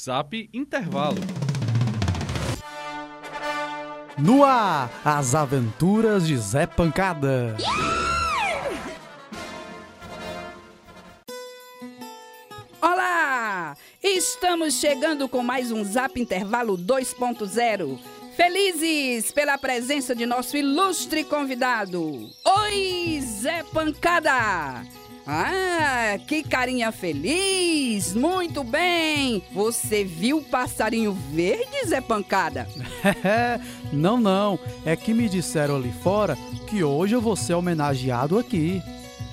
Zap Intervalo. No ar, as aventuras de Zé Pancada. Olá! Estamos chegando com mais um Zap Intervalo 2.0. Felizes pela presença de nosso ilustre convidado. Oi, Zé Pancada! Ah, que carinha feliz! Muito bem! Você viu o passarinho verde, Zé Pancada? não, não. É que me disseram ali fora que hoje eu vou ser homenageado aqui.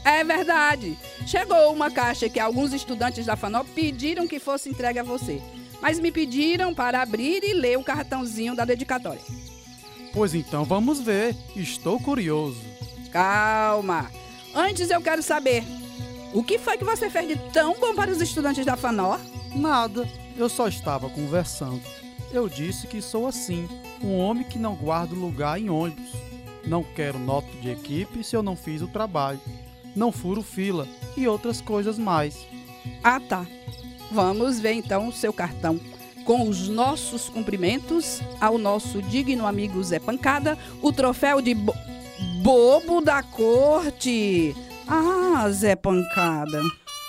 É verdade. Chegou uma caixa que alguns estudantes da FANOP pediram que fosse entregue a você. Mas me pediram para abrir e ler o cartãozinho da dedicatória. Pois então vamos ver. Estou curioso. Calma. Antes eu quero saber: o que foi que você fez de tão bom para os estudantes da FANOR? Nada. Eu só estava conversando. Eu disse que sou assim, um homem que não guarda lugar em ônibus. Não quero nota de equipe se eu não fiz o trabalho não furo fila e outras coisas mais. Ah, tá. Vamos ver então o seu cartão. Com os nossos cumprimentos ao nosso digno amigo Zé Pancada, o troféu de bo bobo da corte. Ah, Zé Pancada.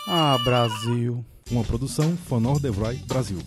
Ah, Brasil. Uma produção Fanor Devroy Brasil.